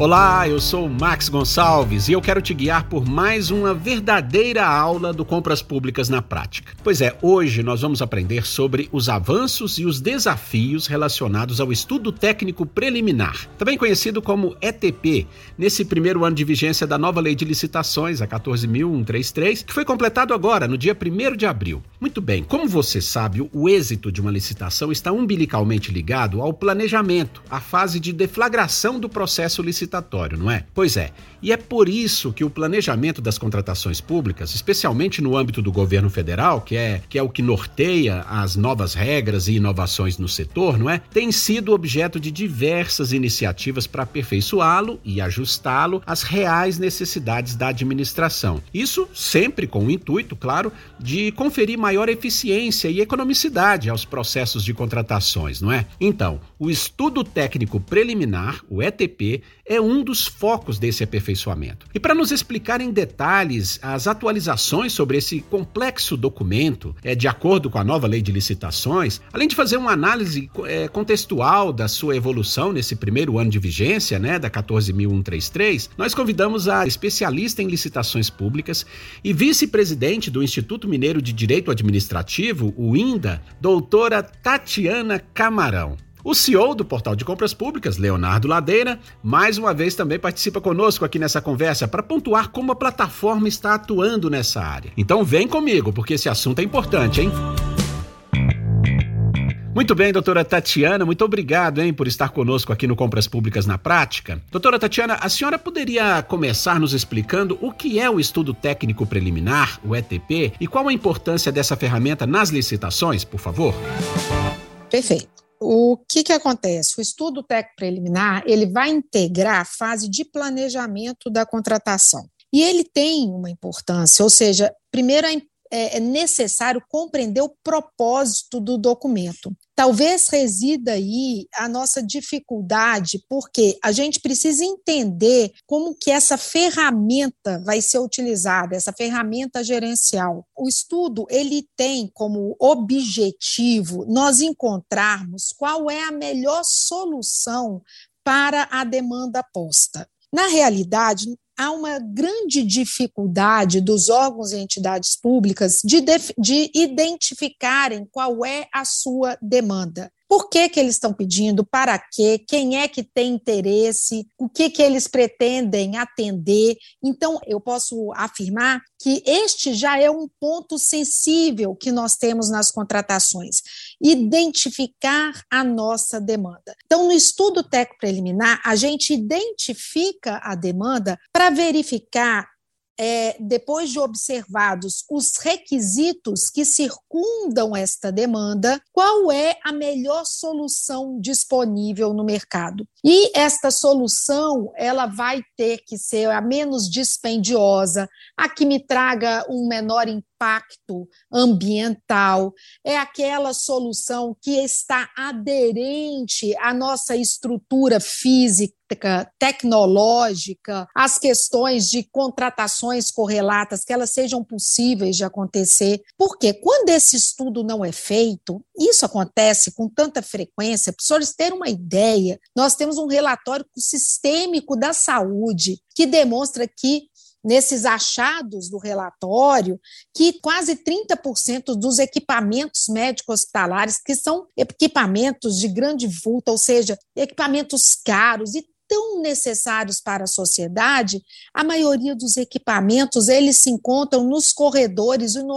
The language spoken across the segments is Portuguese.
Olá, eu sou Max Gonçalves e eu quero te guiar por mais uma verdadeira aula do Compras Públicas na Prática. Pois é, hoje nós vamos aprender sobre os avanços e os desafios relacionados ao estudo técnico preliminar, também conhecido como ETP, nesse primeiro ano de vigência da nova lei de licitações, a 14.133, que foi completado agora, no dia 1 de abril. Muito bem, como você sabe, o êxito de uma licitação está umbilicalmente ligado ao planejamento, à fase de deflagração do processo licitatório não é? Pois é. E é por isso que o planejamento das contratações públicas, especialmente no âmbito do governo federal, que é, que é o que norteia as novas regras e inovações no setor, não é? Tem sido objeto de diversas iniciativas para aperfeiçoá-lo e ajustá-lo às reais necessidades da administração. Isso sempre com o intuito, claro, de conferir maior eficiência e economicidade aos processos de contratações, não é? Então, o estudo técnico preliminar, o ETP, é um dos focos desse aperfeiçoamento. E para nos explicar em detalhes as atualizações sobre esse complexo documento, é, de acordo com a nova lei de licitações, além de fazer uma análise é, contextual da sua evolução nesse primeiro ano de vigência, né, da 14.133, nós convidamos a especialista em licitações públicas e vice-presidente do Instituto Mineiro de Direito Administrativo, o INDA, doutora Tatiana Camarão. O CEO do Portal de Compras Públicas, Leonardo Ladeira, mais uma vez também participa conosco aqui nessa conversa para pontuar como a plataforma está atuando nessa área. Então vem comigo, porque esse assunto é importante, hein? Muito bem, doutora Tatiana, muito obrigado hein, por estar conosco aqui no Compras Públicas na Prática. Doutora Tatiana, a senhora poderia começar nos explicando o que é o estudo técnico preliminar, o ETP, e qual a importância dessa ferramenta nas licitações, por favor? Perfeito. O que, que acontece? O estudo técnico preliminar ele vai integrar a fase de planejamento da contratação. E ele tem uma importância, ou seja, primeiro é, é necessário compreender o propósito do documento. Talvez resida aí a nossa dificuldade, porque a gente precisa entender como que essa ferramenta vai ser utilizada, essa ferramenta gerencial. O estudo, ele tem como objetivo nós encontrarmos qual é a melhor solução para a demanda posta. Na realidade, há uma grande dificuldade dos órgãos e entidades públicas de, de identificarem qual é a sua demanda. Por que, que eles estão pedindo? Para quê? Quem é que tem interesse? O que, que eles pretendem atender? Então, eu posso afirmar que este já é um ponto sensível que nós temos nas contratações, identificar a nossa demanda. Então, no estudo técnico preliminar, a gente identifica a demanda para verificar é, depois de observados os requisitos que circundam esta demanda, qual é a melhor solução disponível no mercado. E esta solução, ela vai ter que ser a menos dispendiosa, a que me traga um menor impacto ambiental, é aquela solução que está aderente à nossa estrutura física, tecnológica, as questões de contratações correlatas, que elas sejam possíveis de acontecer. Porque quando esse estudo não é feito, isso acontece com tanta frequência, para os senhores terem uma ideia, nós temos um relatório sistêmico da saúde que demonstra que nesses achados do relatório que quase 30% dos equipamentos médicos hospitalares, que são equipamentos de grande vulto, ou seja, equipamentos caros e tão necessários para a sociedade, a maioria dos equipamentos eles se encontram nos corredores e no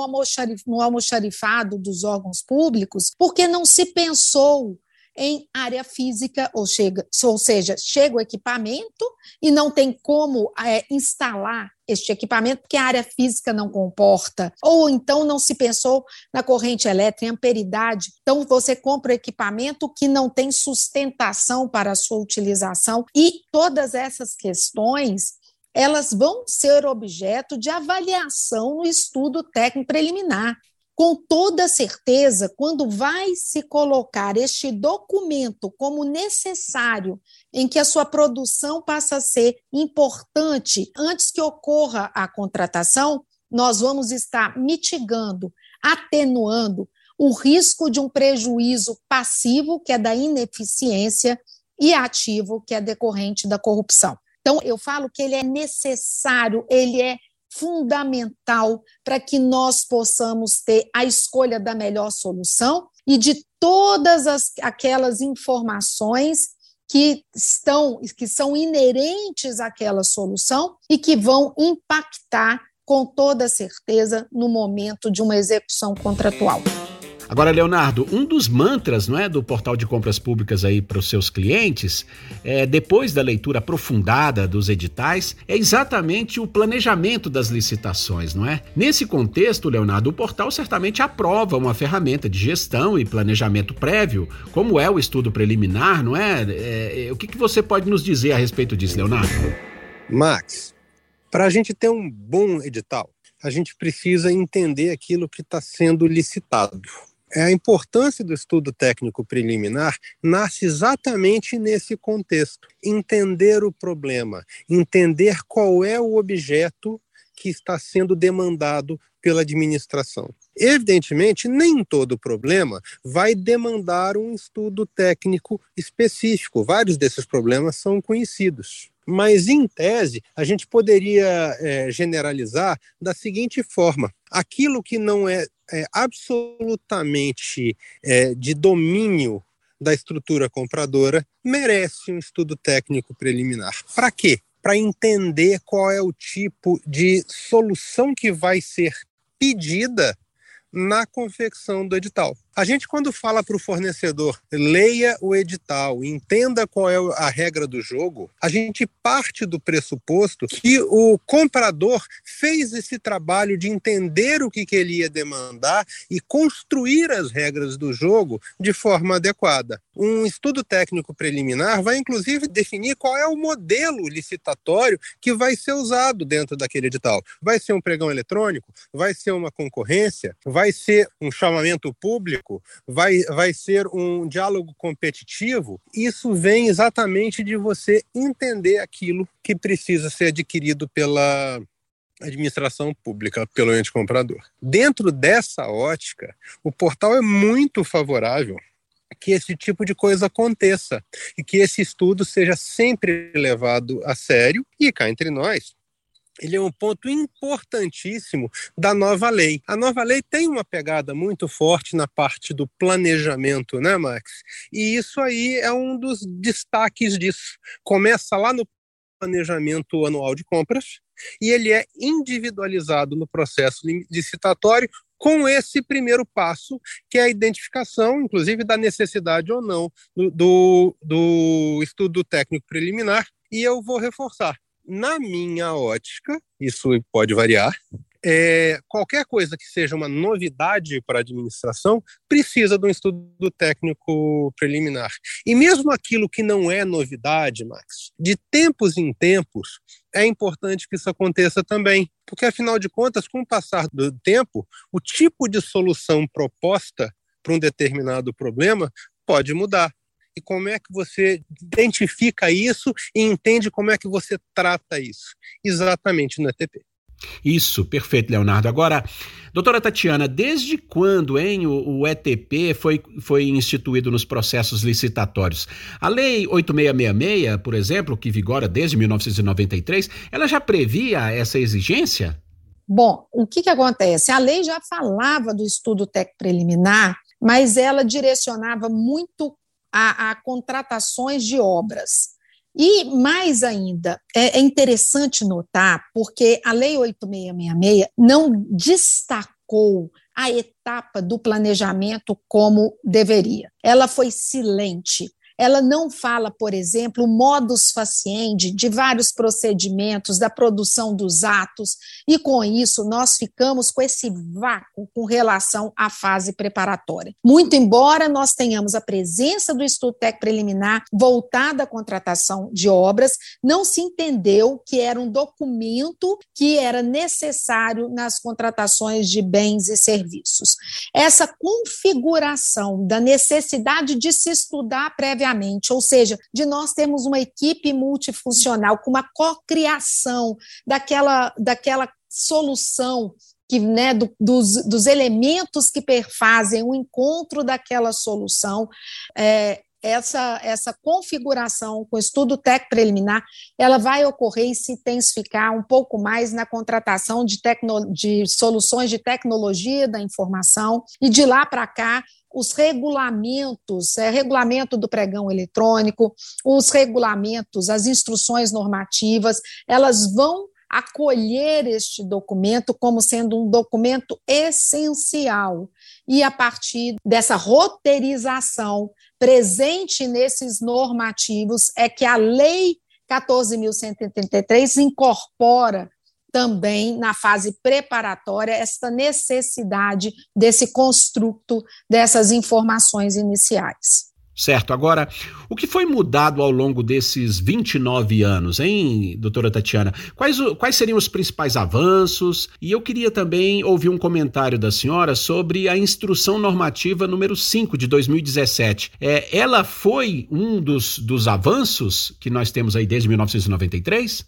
almoxarifado dos órgãos públicos, porque não se pensou em área física, ou, chega, ou seja, chega o equipamento e não tem como é, instalar este equipamento, porque a área física não comporta, ou então não se pensou na corrente elétrica, em amperidade. Então, você compra equipamento que não tem sustentação para a sua utilização, e todas essas questões elas vão ser objeto de avaliação no estudo técnico preliminar com toda certeza, quando vai se colocar este documento como necessário, em que a sua produção passa a ser importante antes que ocorra a contratação, nós vamos estar mitigando, atenuando o risco de um prejuízo passivo, que é da ineficiência, e ativo, que é decorrente da corrupção. Então, eu falo que ele é necessário, ele é fundamental para que nós possamos ter a escolha da melhor solução e de todas as, aquelas informações que estão que são inerentes àquela solução e que vão impactar com toda certeza no momento de uma execução contratual. Agora, Leonardo, um dos mantras não é, do portal de compras públicas aí para os seus clientes, é, depois da leitura aprofundada dos editais, é exatamente o planejamento das licitações, não é? Nesse contexto, Leonardo, o portal certamente aprova uma ferramenta de gestão e planejamento prévio, como é o estudo preliminar, não é? é, o que, que você pode nos dizer a respeito disso, Leonardo? Max, para a gente ter um bom edital, a gente precisa entender aquilo que está sendo licitado. É, a importância do estudo técnico preliminar nasce exatamente nesse contexto. Entender o problema, entender qual é o objeto que está sendo demandado pela administração. Evidentemente, nem todo problema vai demandar um estudo técnico específico. Vários desses problemas são conhecidos. Mas, em tese, a gente poderia é, generalizar da seguinte forma: aquilo que não é, é absolutamente é, de domínio da estrutura compradora merece um estudo técnico preliminar. Para quê? Para entender qual é o tipo de solução que vai ser pedida na confecção do edital. A gente, quando fala para o fornecedor, leia o edital, entenda qual é a regra do jogo, a gente parte do pressuposto que o comprador fez esse trabalho de entender o que, que ele ia demandar e construir as regras do jogo de forma adequada. Um estudo técnico preliminar vai, inclusive, definir qual é o modelo licitatório que vai ser usado dentro daquele edital. Vai ser um pregão eletrônico? Vai ser uma concorrência? Vai ser um chamamento público? Público, vai, vai ser um diálogo competitivo, isso vem exatamente de você entender aquilo que precisa ser adquirido pela administração pública, pelo ente comprador. Dentro dessa ótica, o portal é muito favorável que esse tipo de coisa aconteça e que esse estudo seja sempre levado a sério e cá entre nós ele é um ponto importantíssimo da nova lei. A nova lei tem uma pegada muito forte na parte do planejamento, né, Max? E isso aí é um dos destaques disso. Começa lá no planejamento anual de compras e ele é individualizado no processo licitatório com esse primeiro passo, que é a identificação, inclusive, da necessidade ou não do, do, do estudo técnico preliminar. E eu vou reforçar na minha ótica, isso pode variar, é, qualquer coisa que seja uma novidade para a administração precisa de um estudo técnico preliminar. E mesmo aquilo que não é novidade, Max, de tempos em tempos, é importante que isso aconteça também, porque afinal de contas, com o passar do tempo, o tipo de solução proposta para um determinado problema pode mudar e como é que você identifica isso e entende como é que você trata isso? Exatamente no ETP. Isso, perfeito, Leonardo. Agora, doutora Tatiana, desde quando hein, o, o, ETP foi, foi instituído nos processos licitatórios? A Lei 8666, por exemplo, que vigora desde 1993, ela já previa essa exigência? Bom, o que, que acontece? A lei já falava do estudo técnico preliminar, mas ela direcionava muito a, a contratações de obras. E mais ainda, é, é interessante notar, porque a Lei 8666 não destacou a etapa do planejamento como deveria. Ela foi silente. Ela não fala, por exemplo, o modus faciendi de vários procedimentos da produção dos atos, e com isso nós ficamos com esse vácuo com relação à fase preparatória. Muito embora nós tenhamos a presença do estudo técnico preliminar voltado à contratação de obras, não se entendeu que era um documento que era necessário nas contratações de bens e serviços. Essa configuração da necessidade de se estudar previamente previamente, ou seja, de nós termos uma equipe multifuncional com uma cocriação daquela, daquela solução que, né, do, dos, dos elementos que perfazem o encontro daquela solução. É, essa, essa configuração com estudo técnico preliminar, ela vai ocorrer e se intensificar um pouco mais na contratação de, tecno, de soluções de tecnologia da informação, e de lá para cá, os regulamentos, é, regulamento do pregão eletrônico, os regulamentos, as instruções normativas, elas vão acolher este documento como sendo um documento essencial. E a partir dessa roteirização presente nesses normativos é que a Lei 14.133 incorpora também na fase preparatória esta necessidade desse construto dessas informações iniciais. Certo. Agora, o que foi mudado ao longo desses 29 anos, hein, doutora Tatiana? Quais, quais seriam os principais avanços? E eu queria também ouvir um comentário da senhora sobre a instrução normativa número 5 de 2017. É, ela foi um dos, dos avanços que nós temos aí desde 1993?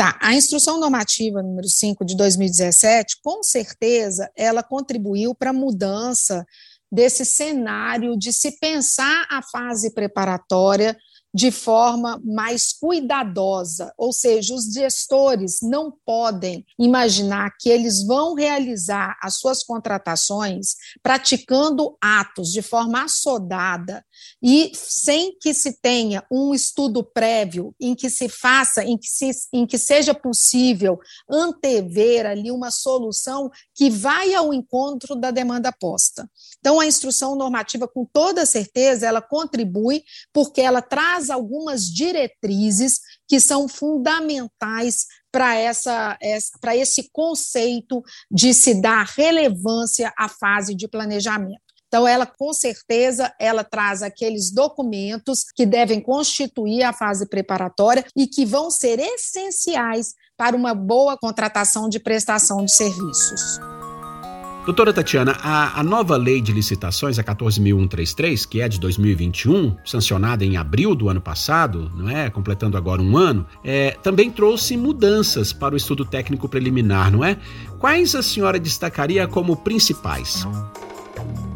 Tá, a instrução normativa número 5 de 2017, com certeza, ela contribuiu para a mudança desse cenário de se pensar a fase preparatória de forma mais cuidadosa, ou seja, os gestores não podem imaginar que eles vão realizar as suas contratações praticando atos de forma assodada e sem que se tenha um estudo prévio em que se faça, em que, se, em que seja possível antever ali uma solução que vai ao encontro da demanda posta. Então, a instrução normativa, com toda certeza, ela contribui porque ela traz traz algumas diretrizes que são fundamentais para essa, essa para esse conceito de se dar relevância à fase de planejamento. Então, ela com certeza ela traz aqueles documentos que devem constituir a fase preparatória e que vão ser essenciais para uma boa contratação de prestação de serviços. Doutora Tatiana, a, a, nova lei de licitações, a 14.133, que é de 2021, sancionada em abril do ano passado, não é? Completando agora um ano, é, também trouxe mudanças para o estudo técnico preliminar, não é? Quais a senhora destacaria como principais?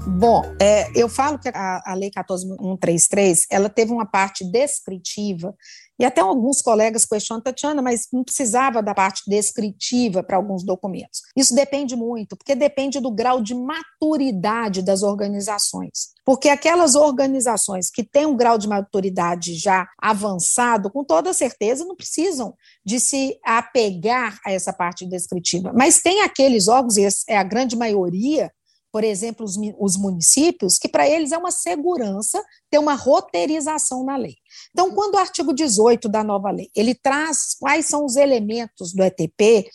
Bom, é, eu falo que a, a Lei 14.133, ela teve uma parte descritiva e até alguns colegas questionam, Tatiana, mas não precisava da parte descritiva para alguns documentos. Isso depende muito, porque depende do grau de maturidade das organizações. Porque aquelas organizações que têm um grau de maturidade já avançado, com toda certeza, não precisam de se apegar a essa parte descritiva. Mas tem aqueles órgãos, e é a grande maioria, por exemplo, os, os municípios, que para eles é uma segurança ter uma roteirização na lei. Então, quando o artigo 18 da nova lei, ele traz quais são os elementos do ETP,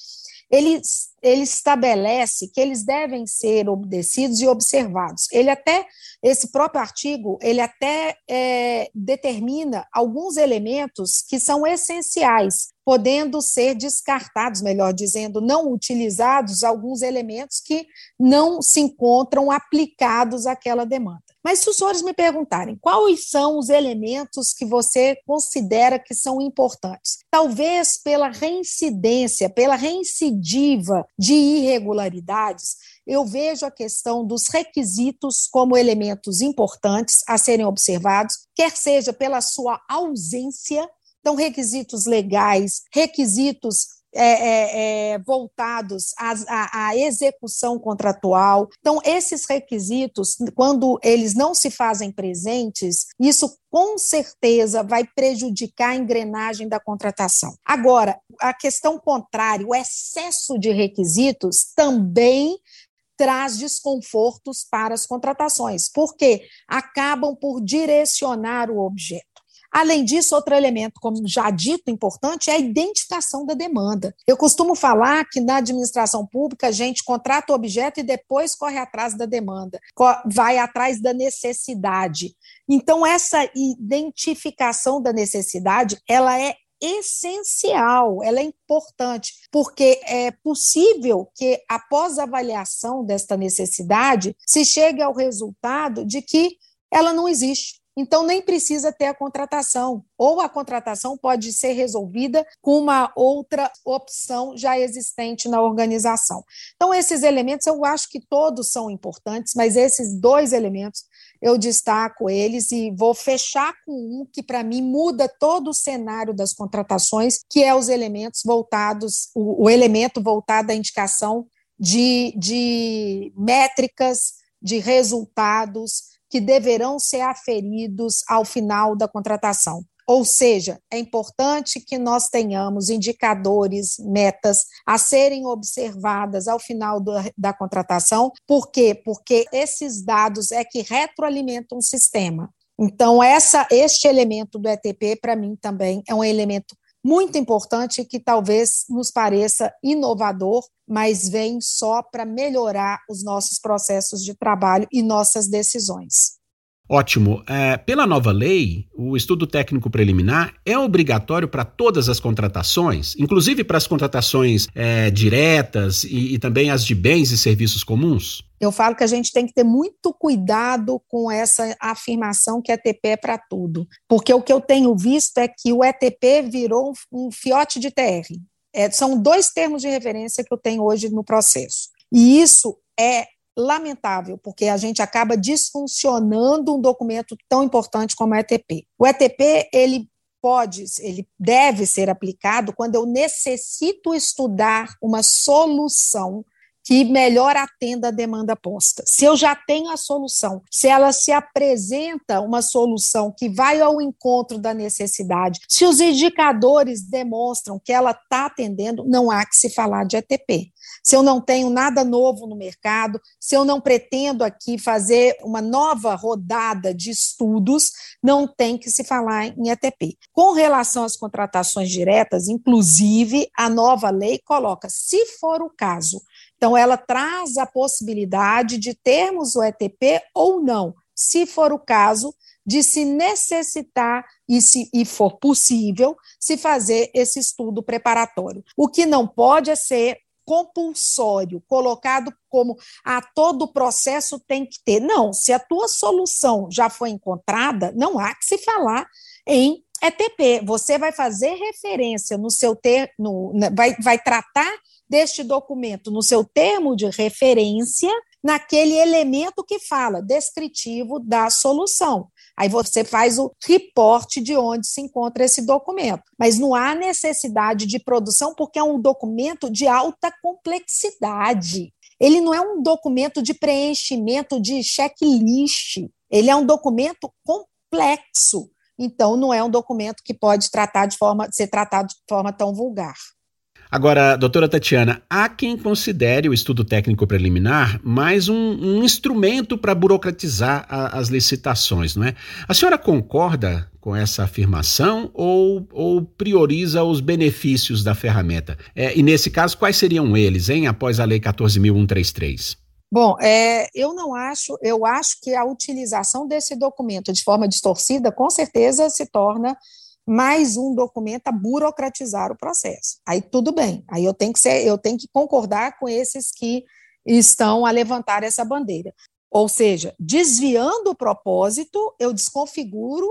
ele, ele estabelece que eles devem ser obedecidos e observados. Ele até, esse próprio artigo, ele até é, determina alguns elementos que são essenciais podendo ser descartados, melhor dizendo, não utilizados alguns elementos que não se encontram aplicados àquela demanda. Mas se os senhores me perguntarem quais são os elementos que você considera que são importantes, talvez pela reincidência, pela reincidiva de irregularidades, eu vejo a questão dos requisitos como elementos importantes a serem observados, quer seja pela sua ausência. Então, requisitos legais, requisitos é, é, é, voltados à, à, execução contratual. Então, esses requisitos, quando eles não se fazem presentes, isso com certeza vai prejudicar a engrenagem da contratação. Agora, a questão contrária, o excesso de requisitos também traz desconfortos para as contratações, porque acabam por direcionar o objeto. Além disso, outro elemento, como já dito, importante é a identificação da demanda. Eu costumo falar que na administração pública a gente contrata o objeto e depois corre atrás da demanda, vai atrás da necessidade. Então, essa identificação da necessidade, ela é essencial, ela é importante, porque é possível que, após avaliação desta necessidade, se chegue ao resultado de que ela não existe então nem precisa ter a contratação, ou a contratação pode ser resolvida com uma outra opção já existente na organização. Então, esses elementos eu acho que todos são importantes, mas esses dois elementos eu destaco eles e vou fechar com um que, para mim, muda todo o cenário das contratações, que é os elementos voltados, o, o elemento voltado à indicação de, de métricas, de resultados que deverão ser aferidos ao final da contratação. Ou seja, é importante que nós tenhamos indicadores, metas a serem observadas ao final do, da contratação. Por quê? Porque esses dados é que retroalimentam o sistema. Então, essa, este elemento do ETP, para mim, também é um elemento muito importante que talvez nos pareça inovador, mas vem só para melhorar os nossos processos de trabalho e nossas decisões. Ótimo. É, pela nova lei, o estudo técnico preliminar é obrigatório para todas as contratações, inclusive para as contratações é, diretas e, e também as de bens e serviços comuns? Eu falo que a gente tem que ter muito cuidado com essa afirmação que ETP é para tudo, porque o que eu tenho visto é que o ETP virou um fiote de TR. É, são dois termos de referência que eu tenho hoje no processo. E isso é lamentável, porque a gente acaba disfuncionando um documento tão importante como o ETP. O ETP, ele pode, ele deve ser aplicado quando eu necessito estudar uma solução que melhor atenda a demanda posta. Se eu já tenho a solução, se ela se apresenta uma solução que vai ao encontro da necessidade, se os indicadores demonstram que ela está atendendo, não há que se falar de ETP se eu não tenho nada novo no mercado, se eu não pretendo aqui fazer uma nova rodada de estudos, não tem que se falar em ETP. Com relação às contratações diretas, inclusive, a nova lei coloca, se for o caso, então ela traz a possibilidade de termos o ETP ou não, se for o caso, de se necessitar e se e for possível se fazer esse estudo preparatório. O que não pode é ser compulsório, colocado como a ah, todo processo tem que ter. Não, se a tua solução já foi encontrada, não há que se falar em ETP. Você vai fazer referência no seu ter, no, vai, vai tratar deste documento no seu termo de referência naquele elemento que fala descritivo da solução. Aí você faz o reporte de onde se encontra esse documento. Mas não há necessidade de produção, porque é um documento de alta complexidade. Ele não é um documento de preenchimento de checklist. Ele é um documento complexo. Então, não é um documento que pode tratar de forma, ser tratado de forma tão vulgar. Agora, doutora Tatiana, há quem considere o estudo técnico preliminar mais um, um instrumento para burocratizar a, as licitações, não é? A senhora concorda com essa afirmação ou, ou prioriza os benefícios da ferramenta? É, e nesse caso, quais seriam eles, hein, após a Lei 14.133? Bom, é, eu não acho, eu acho que a utilização desse documento de forma distorcida, com certeza se torna mais um documento a burocratizar o processo. Aí tudo bem, aí eu tenho que ser, eu tenho que concordar com esses que estão a levantar essa bandeira. Ou seja, desviando o propósito, eu desconfiguro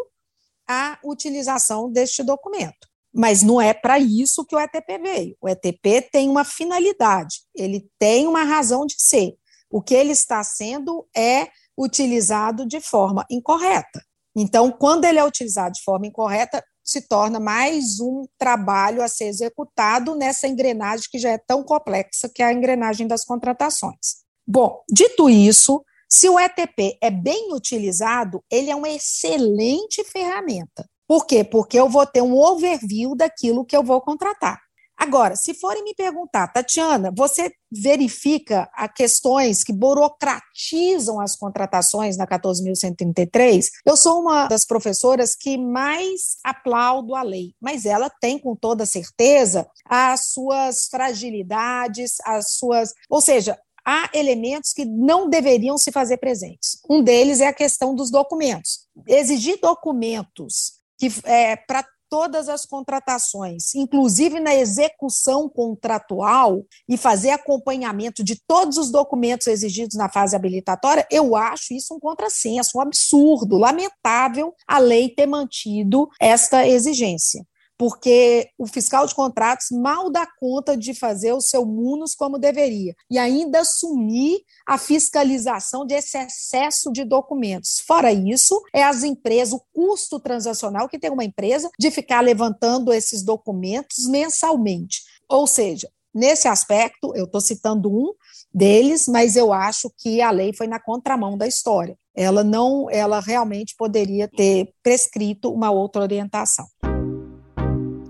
a utilização deste documento. Mas não é para isso que o ETP veio. O ETP tem uma finalidade, ele tem uma razão de ser. O que ele está sendo é utilizado de forma incorreta. Então, quando ele é utilizado de forma incorreta, se torna mais um trabalho a ser executado nessa engrenagem que já é tão complexa, que é a engrenagem das contratações. Bom, dito isso, se o ETP é bem utilizado, ele é uma excelente ferramenta. Por quê? Porque eu vou ter um overview daquilo que eu vou contratar. Agora, se forem me perguntar, Tatiana, você verifica a questões que burocratizam as contratações na 14.133? Eu sou uma das professoras que mais aplaudo a lei, mas ela tem com toda certeza as suas fragilidades, as suas, ou seja, há elementos que não deveriam se fazer presentes. Um deles é a questão dos documentos. Exigir documentos que é, para todas as contratações, inclusive na execução contratual e fazer acompanhamento de todos os documentos exigidos na fase habilitatória, eu acho isso um contrassenso, um absurdo, lamentável a lei ter mantido esta exigência porque o fiscal de contratos mal dá conta de fazer o seu MUNOS como deveria, e ainda assumir a fiscalização desse excesso de documentos. Fora isso, é as empresas, o custo transacional que tem uma empresa de ficar levantando esses documentos mensalmente. Ou seja, nesse aspecto, eu estou citando um deles, mas eu acho que a lei foi na contramão da história. Ela não, ela realmente poderia ter prescrito uma outra orientação.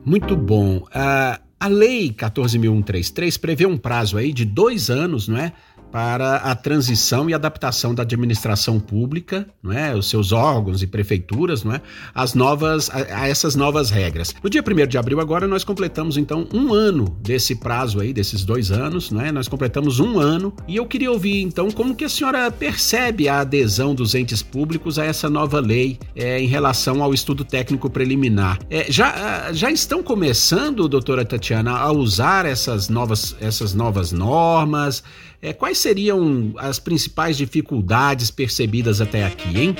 Muito bom. Uh, a Lei 14.133 prevê um prazo aí de dois anos, não é? Para a transição e adaptação da administração pública, não é, os seus órgãos e prefeituras, não é, as novas a, a essas novas regras. No dia 1 de abril agora nós completamos então um ano desse prazo aí, desses dois anos, não é? Nós completamos um ano e eu queria ouvir então como que a senhora percebe a adesão dos entes públicos a essa nova lei é, em relação ao estudo técnico preliminar. É, já, já estão começando, doutora Tatiana, a usar essas novas essas novas normas? É, quais seriam as principais dificuldades percebidas até aqui, hein?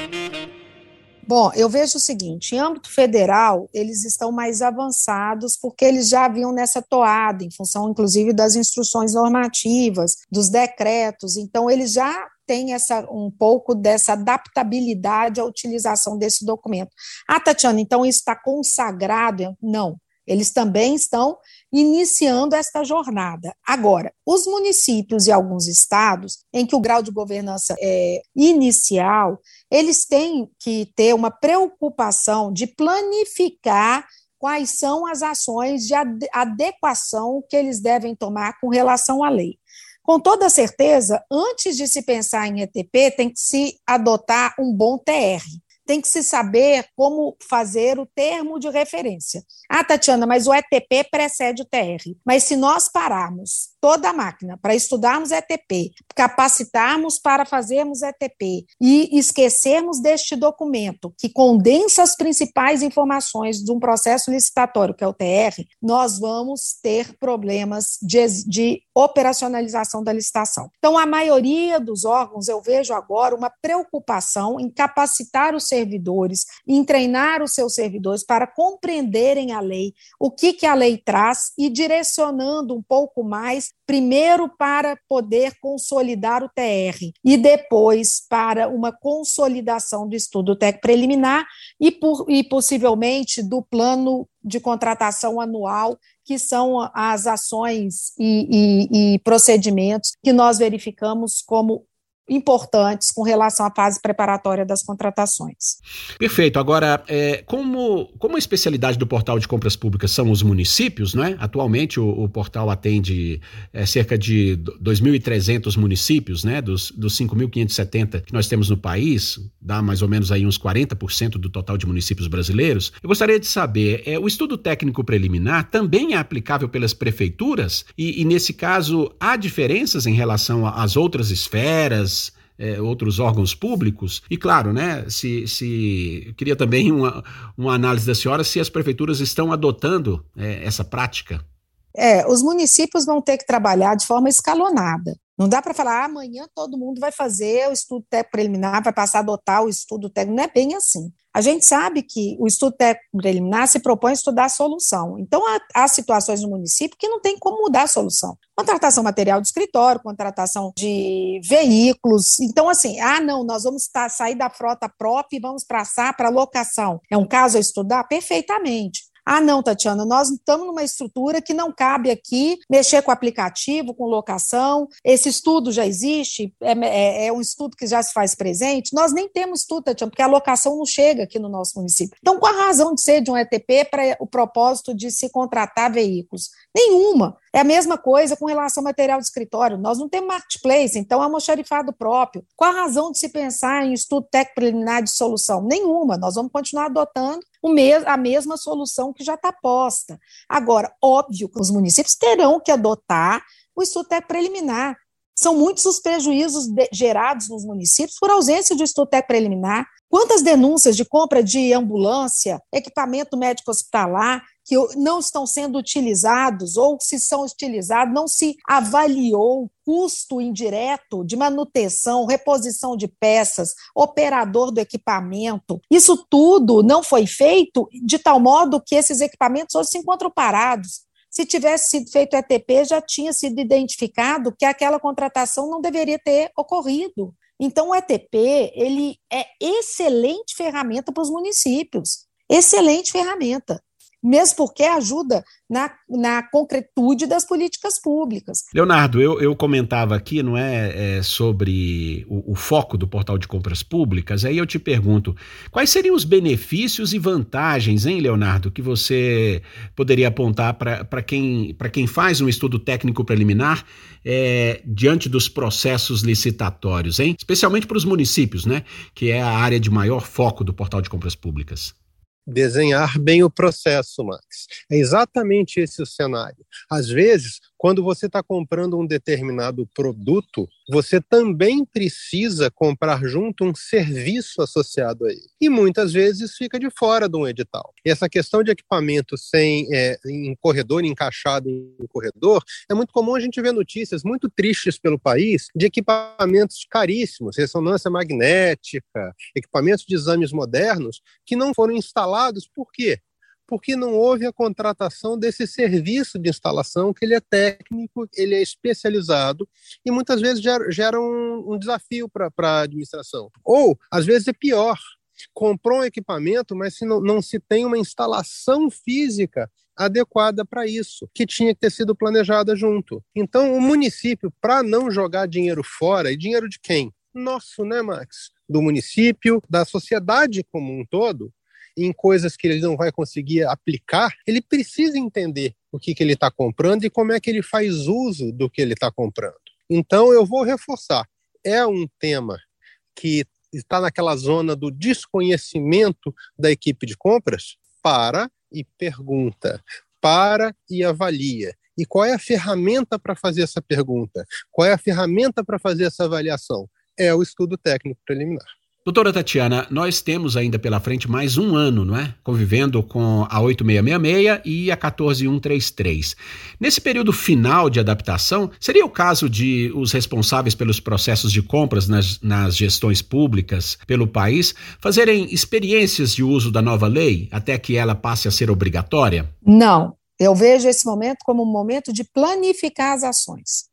Bom, eu vejo o seguinte: em âmbito federal, eles estão mais avançados porque eles já haviam nessa toada, em função, inclusive, das instruções normativas, dos decretos, então, eles já têm essa, um pouco dessa adaptabilidade à utilização desse documento. Ah, Tatiana, então isso está consagrado? Não, eles também estão iniciando esta jornada. Agora, os municípios e alguns estados, em que o grau de governança é inicial, eles têm que ter uma preocupação de planificar quais são as ações de adequação que eles devem tomar com relação à lei. Com toda certeza, antes de se pensar em ETP, tem que se adotar um bom TR tem que se saber como fazer o termo de referência. Ah, Tatiana, mas o ETP precede o TR. Mas se nós pararmos toda a máquina para estudarmos ETP, capacitarmos para fazermos ETP e esquecermos deste documento que condensa as principais informações de um processo licitatório, que é o TR, nós vamos ter problemas de, de operacionalização da licitação. Então, a maioria dos órgãos, eu vejo agora uma preocupação em capacitar os servidores, em treinar os seus servidores para compreenderem a lei, o que, que a lei traz e direcionando um pouco mais, primeiro para poder consolidar o TR e depois para uma consolidação do estudo técnico preliminar e, por, e possivelmente do plano de contratação anual que são as ações e, e, e procedimentos que nós verificamos como importantes com relação à fase preparatória das contratações. Perfeito. Agora, é, como, como a especialidade do portal de compras públicas são os municípios, né? Atualmente o, o portal atende é, cerca de 2.300 municípios, né? Dos, dos 5.570 que nós temos no país, dá mais ou menos aí uns 40% do total de municípios brasileiros. Eu gostaria de saber, é, o estudo técnico preliminar também é aplicável pelas prefeituras? E, e nesse caso, há diferenças em relação às outras esferas? É, outros órgãos públicos. E claro, né, se, se queria também uma, uma análise da senhora se as prefeituras estão adotando é, essa prática. É, os municípios vão ter que trabalhar de forma escalonada. Não dá para falar, ah, amanhã todo mundo vai fazer o estudo técnico preliminar, vai passar a adotar o estudo técnico. Não é bem assim. A gente sabe que o estudo técnico preliminar se propõe a estudar a solução. Então, há, há, situações no município que não tem como mudar a solução. Contratação material de escritório, contratação de veículos. Então, assim, ah, não, nós vamos tá, sair da frota própria e vamos passar para locação. É um caso a estudar? Perfeitamente. Ah, não, Tatiana, nós estamos numa estrutura que não cabe aqui mexer com aplicativo, com locação. Esse estudo já existe, é, é, é um estudo que já se faz presente. Nós nem temos estudo, Tatiana, porque a locação não chega aqui no nosso município. Então, qual a razão de ser de um ETP para o propósito de se contratar veículos? Nenhuma. É a mesma coisa com relação ao material de escritório. Nós não temos marketplace, então é um xerifado próprio. Qual a razão de se pensar em estudo técnico preliminar de solução? Nenhuma. Nós vamos continuar adotando a mesma solução que já está posta. Agora, óbvio que os municípios terão que adotar o estudo preliminar. São muitos os prejuízos de, gerados nos municípios por ausência de estudo técnico preliminar. Quantas denúncias de compra de ambulância, equipamento médico hospitalar, que não estão sendo utilizados, ou se são utilizados, não se avaliou o custo indireto de manutenção, reposição de peças, operador do equipamento. Isso tudo não foi feito de tal modo que esses equipamentos hoje se encontram parados. Se tivesse sido feito ETP, já tinha sido identificado que aquela contratação não deveria ter ocorrido. Então, o ETP ele é excelente ferramenta para os municípios, excelente ferramenta mesmo porque ajuda na, na concretude das políticas públicas. Leonardo, eu, eu comentava aqui, não é, é sobre o, o, foco do portal de compras públicas, aí eu te pergunto, quais seriam os benefícios e vantagens, hein, Leonardo, que você poderia apontar para quem, quem faz um estudo técnico preliminar é, diante dos processos licitatórios, hein? Especialmente para os municípios, né? Que é a área de maior foco do portal de compras públicas desenhar bem o processo, Max. É exatamente esse o cenário. Às vezes, quando você está comprando um determinado produto, você também precisa comprar junto um serviço associado a ele. E muitas vezes fica de fora de um edital. E essa questão de equipamento sem é, em corredor, encaixado em corredor, é muito comum a gente ver notícias muito tristes pelo país de equipamentos caríssimos, ressonância magnética, equipamentos de exames modernos, que não foram instalados. Por quê? Porque não houve a contratação desse serviço de instalação, que ele é técnico, ele é especializado e muitas vezes gera, gera um, um desafio para a administração. Ou, às vezes, é pior, comprou um equipamento, mas se não, não se tem uma instalação física adequada para isso, que tinha que ter sido planejada junto. Então, o município, para não jogar dinheiro fora, e dinheiro de quem? Nosso, né, Max? Do município, da sociedade como um todo, em coisas que ele não vai conseguir aplicar, ele precisa entender o que, que ele está comprando e como é que ele faz uso do que ele está comprando. Então, eu vou reforçar: é um tema que está naquela zona do desconhecimento da equipe de compras? Para e pergunta, para e avalia. E qual é a ferramenta para fazer essa pergunta? Qual é a ferramenta para fazer essa avaliação? É o estudo técnico preliminar. Doutora Tatiana, nós temos ainda pela frente mais um ano, não é? Convivendo com a 8666 e a 14133. Nesse período final de adaptação, seria o caso de os responsáveis pelos processos de compras nas, nas gestões públicas pelo país fazerem experiências de uso da nova lei até que ela passe a ser obrigatória? Não. Eu vejo esse momento como um momento de planificar as ações.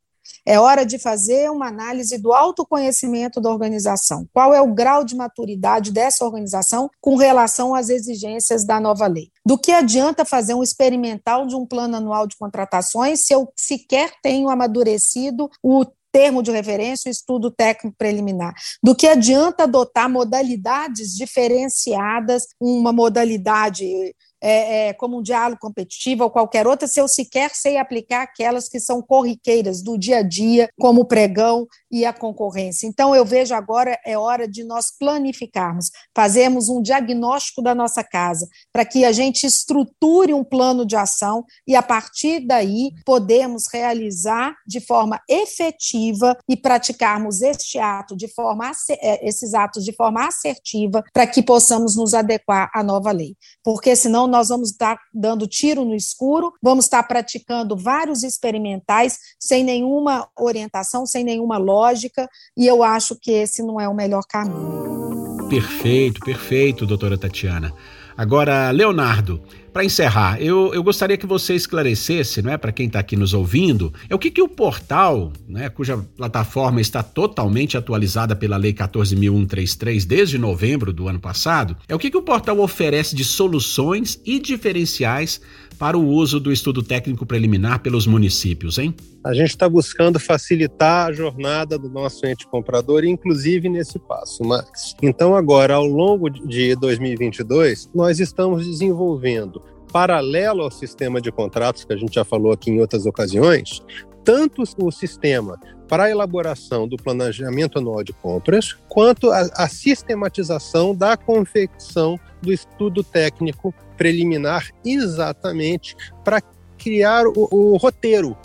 É hora de fazer uma análise do autoconhecimento da organização. Qual é o grau de maturidade dessa organização com relação às exigências da nova lei? Do que adianta fazer um experimental de um plano anual de contratações se eu sequer tenho amadurecido o termo de referência, o estudo técnico preliminar. Do que adianta adotar modalidades diferenciadas, uma modalidade é, é, como um diálogo competitivo ou qualquer outra, se eu sequer sei aplicar aquelas que são corriqueiras do dia a dia, como o pregão e a concorrência. Então, eu vejo agora é hora de nós planificarmos, fazermos um diagnóstico da nossa casa, para que a gente estruture um plano de ação e, a partir daí, podemos realizar de forma efetiva e praticarmos este ato de forma, é, esses atos de forma assertiva, para que possamos nos adequar à nova lei. Porque senão nós vamos estar dando tiro no escuro, vamos estar praticando vários experimentais sem nenhuma orientação, sem nenhuma lógica, e eu acho que esse não é o melhor caminho. Perfeito, perfeito, doutora Tatiana. Agora, Leonardo, para encerrar, eu, eu gostaria que você esclarecesse, não é, para quem está aqui nos ouvindo, é o que, que o portal, né, cuja plataforma está totalmente atualizada pela Lei 14.133 desde novembro do ano passado, é o que, que o portal oferece de soluções e diferenciais para o uso do estudo técnico preliminar pelos municípios, hein? A gente está buscando facilitar a jornada do nosso ente comprador, inclusive nesse passo, Max. Então, agora, ao longo de 2022, nós estamos desenvolvendo, paralelo ao sistema de contratos que a gente já falou aqui em outras ocasiões, tanto o sistema para a elaboração do planejamento anual de compras, quanto a, a sistematização da confecção do estudo técnico preliminar exatamente para criar o, o roteiro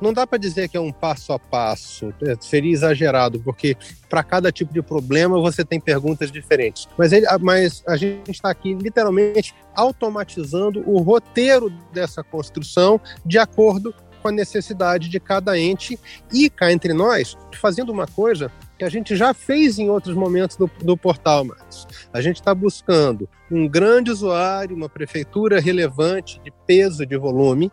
Não dá para dizer que é um passo a passo, é, seria exagerado, porque para cada tipo de problema você tem perguntas diferentes. Mas, ele, mas a gente está aqui literalmente automatizando o roteiro dessa construção de acordo com a necessidade de cada ente e cá entre nós, fazendo uma coisa que a gente já fez em outros momentos do, do portal, mas a gente está buscando um grande usuário, uma prefeitura relevante de peso, de volume,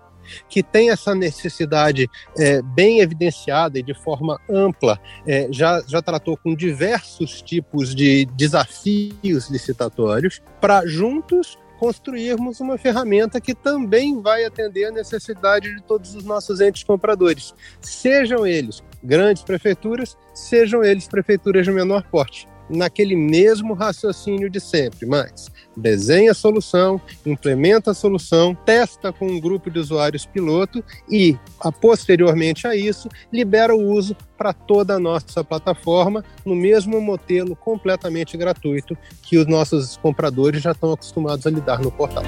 que tem essa necessidade é, bem evidenciada e de forma ampla, é, já, já tratou com diversos tipos de desafios licitatórios, para juntos construirmos uma ferramenta que também vai atender a necessidade de todos os nossos entes compradores, sejam eles grandes prefeituras, sejam eles prefeituras de menor porte naquele mesmo raciocínio de sempre, mas desenha a solução, implementa a solução, testa com um grupo de usuários piloto e, a, posteriormente a isso, libera o uso para toda a nossa plataforma no mesmo modelo completamente gratuito que os nossos compradores já estão acostumados a lidar no portal.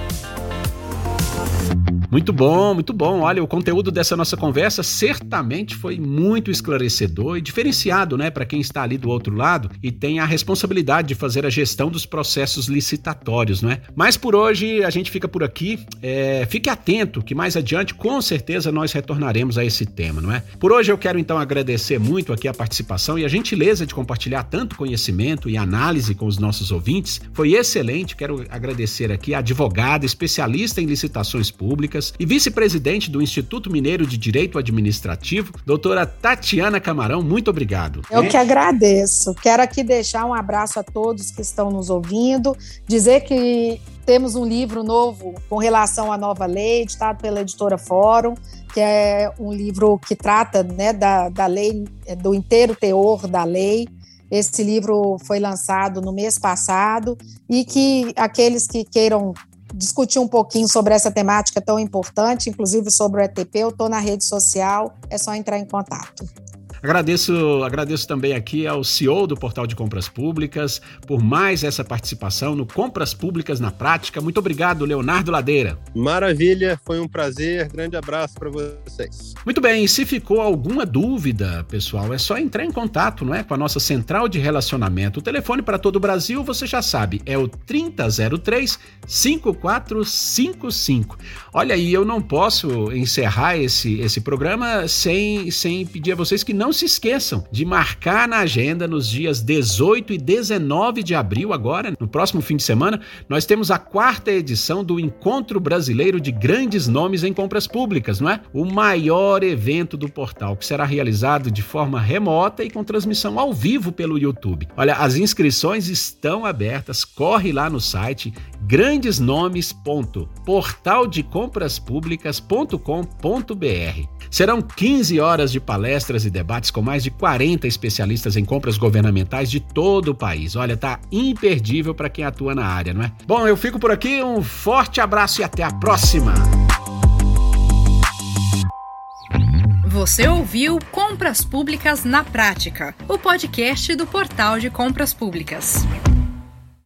Muito bom, muito bom. Olha, o conteúdo dessa nossa conversa certamente foi muito esclarecedor e diferenciado, né, para quem está ali do outro lado e tem a responsabilidade de fazer a gestão dos processos licitatórios, não é? Mas por hoje a gente fica por aqui. É, fique atento que mais adiante, com certeza, nós retornaremos a esse tema, não é? Por hoje eu quero então agradecer muito aqui a participação e a gentileza de compartilhar tanto conhecimento e análise com os nossos ouvintes. Foi excelente. Quero agradecer aqui a advogada especialista em licitações públicas e vice-presidente do Instituto Mineiro de Direito Administrativo, doutora Tatiana Camarão. Muito obrigado. Eu que agradeço. Quero aqui deixar um abraço a todos que estão nos ouvindo, dizer que temos um livro novo com relação à nova lei, editado pela editora Fórum, que é um livro que trata né, da, da lei, do inteiro teor da lei. Esse livro foi lançado no mês passado e que aqueles que queiram discutir um pouquinho sobre essa temática tão importante, inclusive sobre o ETP, eu estou na rede social, é só entrar em contato. Agradeço, agradeço também aqui ao CEO do Portal de Compras Públicas por mais essa participação no Compras Públicas na Prática. Muito obrigado, Leonardo Ladeira. Maravilha, foi um prazer. Grande abraço para vocês. Muito bem, se ficou alguma dúvida, pessoal, é só entrar em contato, não é, com a nossa central de relacionamento. O telefone para todo o Brasil, você já sabe, é o 3003 5455. Olha aí, eu não posso encerrar esse esse programa sem sem pedir a vocês que não se esqueçam de marcar na agenda nos dias 18 e 19 de abril, agora, no próximo fim de semana, nós temos a quarta edição do Encontro Brasileiro de Grandes Nomes em Compras Públicas, não é? O maior evento do portal, que será realizado de forma remota e com transmissão ao vivo pelo YouTube. Olha, as inscrições estão abertas, corre lá no site grandesnomes.portaldecompraspublicas.com.br. Serão 15 horas de palestras e com mais de 40 especialistas em compras governamentais de todo o país. Olha, tá imperdível para quem atua na área, não é? Bom, eu fico por aqui, um forte abraço e até a próxima. Você ouviu Compras Públicas na Prática, o podcast do Portal de Compras Públicas.